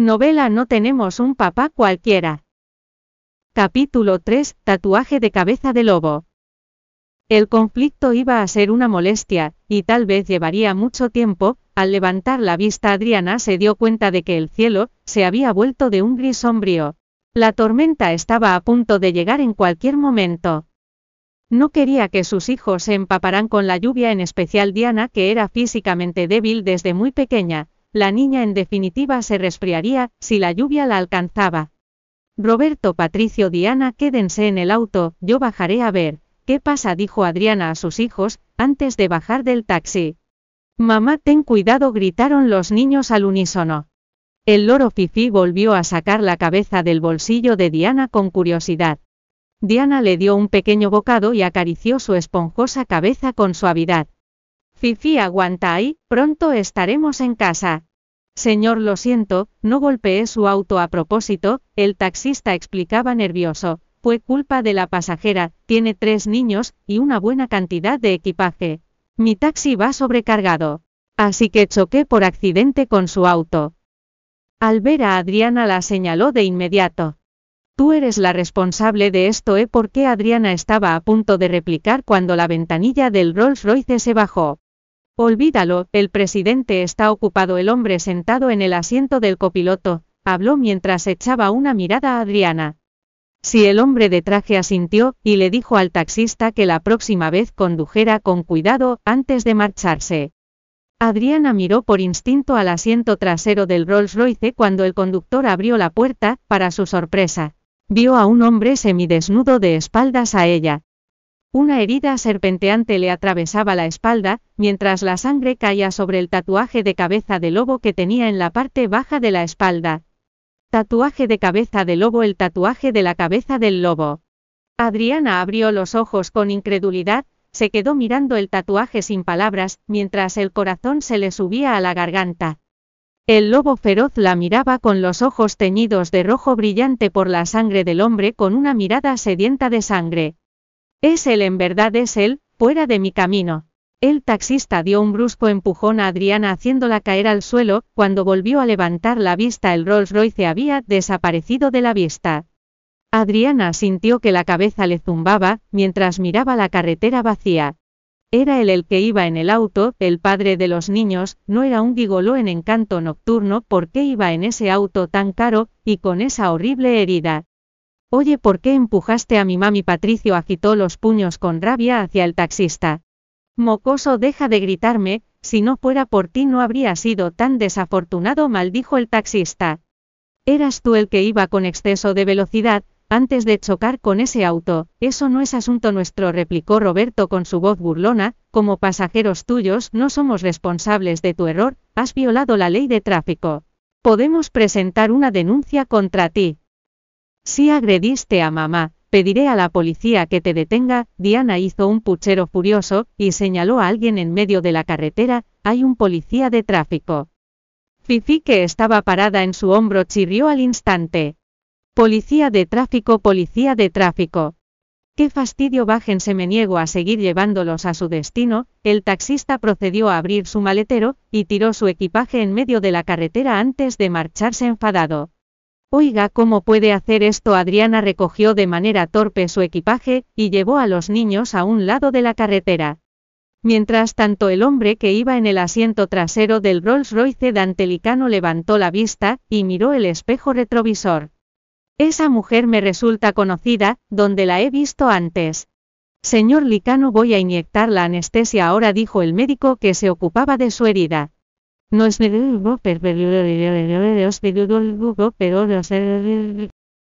Novela No tenemos un papá cualquiera. Capítulo 3. Tatuaje de cabeza de lobo. El conflicto iba a ser una molestia, y tal vez llevaría mucho tiempo, al levantar la vista Adriana se dio cuenta de que el cielo, se había vuelto de un gris sombrío. La tormenta estaba a punto de llegar en cualquier momento. No quería que sus hijos se empaparan con la lluvia, en especial Diana, que era físicamente débil desde muy pequeña, la niña en definitiva se resfriaría, si la lluvia la alcanzaba. Roberto, Patricio, Diana, quédense en el auto, yo bajaré a ver. ¿Qué pasa? dijo Adriana a sus hijos, antes de bajar del taxi. Mamá, ten cuidado, gritaron los niños al unísono. El loro Fifi volvió a sacar la cabeza del bolsillo de Diana con curiosidad. Diana le dio un pequeño bocado y acarició su esponjosa cabeza con suavidad. Fifi aguanta ahí, pronto estaremos en casa. Señor, lo siento, no golpeé su auto a propósito, el taxista explicaba nervioso. Fue culpa de la pasajera, tiene tres niños, y una buena cantidad de equipaje. Mi taxi va sobrecargado. Así que choqué por accidente con su auto. Al ver a Adriana la señaló de inmediato. Tú eres la responsable de esto, ¿eh? Porque Adriana estaba a punto de replicar cuando la ventanilla del Rolls Royce se bajó. Olvídalo, el presidente está ocupado. El hombre sentado en el asiento del copiloto, habló mientras echaba una mirada a Adriana. Si el hombre de traje asintió, y le dijo al taxista que la próxima vez condujera con cuidado, antes de marcharse. Adriana miró por instinto al asiento trasero del Rolls Royce cuando el conductor abrió la puerta, para su sorpresa. Vio a un hombre semidesnudo de espaldas a ella. Una herida serpenteante le atravesaba la espalda, mientras la sangre caía sobre el tatuaje de cabeza de lobo que tenía en la parte baja de la espalda. Tatuaje de cabeza de lobo El tatuaje de la cabeza del lobo. Adriana abrió los ojos con incredulidad, se quedó mirando el tatuaje sin palabras, mientras el corazón se le subía a la garganta. El lobo feroz la miraba con los ojos teñidos de rojo brillante por la sangre del hombre con una mirada sedienta de sangre. Es él, en verdad es él, fuera de mi camino. El taxista dio un brusco empujón a Adriana haciéndola caer al suelo, cuando volvió a levantar la vista el Rolls Royce había desaparecido de la vista. Adriana sintió que la cabeza le zumbaba, mientras miraba la carretera vacía. Era él el que iba en el auto, el padre de los niños, no era un gigoló en encanto nocturno, ¿por qué iba en ese auto tan caro, y con esa horrible herida? Oye, ¿por qué empujaste a mi mami? Patricio agitó los puños con rabia hacia el taxista. Mocoso, deja de gritarme, si no fuera por ti no habría sido tan desafortunado, maldijo el taxista. Eras tú el que iba con exceso de velocidad, antes de chocar con ese auto, eso no es asunto nuestro, replicó Roberto con su voz burlona, como pasajeros tuyos no somos responsables de tu error, has violado la ley de tráfico. Podemos presentar una denuncia contra ti. Si agrediste a mamá, pediré a la policía que te detenga, Diana hizo un puchero furioso, y señaló a alguien en medio de la carretera, hay un policía de tráfico. Fifi que estaba parada en su hombro chirrió al instante. Policía de tráfico, policía de tráfico. Qué fastidio bájense me niego a seguir llevándolos a su destino, el taxista procedió a abrir su maletero, y tiró su equipaje en medio de la carretera antes de marcharse enfadado. Oiga, ¿cómo puede hacer esto? Adriana recogió de manera torpe su equipaje, y llevó a los niños a un lado de la carretera. Mientras tanto el hombre que iba en el asiento trasero del Rolls Royce Dantelicano levantó la vista, y miró el espejo retrovisor. Esa mujer me resulta conocida, donde la he visto antes. Señor Licano voy a inyectar la anestesia ahora dijo el médico que se ocupaba de su herida.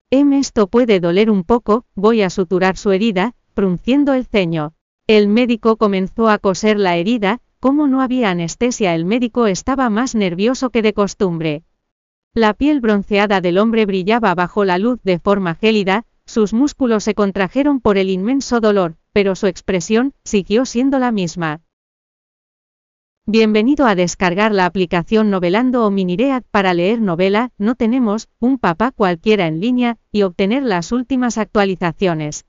Em esto puede doler un poco, voy a suturar su herida, frunciendo el ceño. El médico comenzó a coser la herida, como no había anestesia el médico estaba más nervioso que de costumbre. La piel bronceada del hombre brillaba bajo la luz de forma gélida, sus músculos se contrajeron por el inmenso dolor, pero su expresión siguió siendo la misma. Bienvenido a descargar la aplicación Novelando o Miniread para leer novela, no tenemos un papá cualquiera en línea, y obtener las últimas actualizaciones.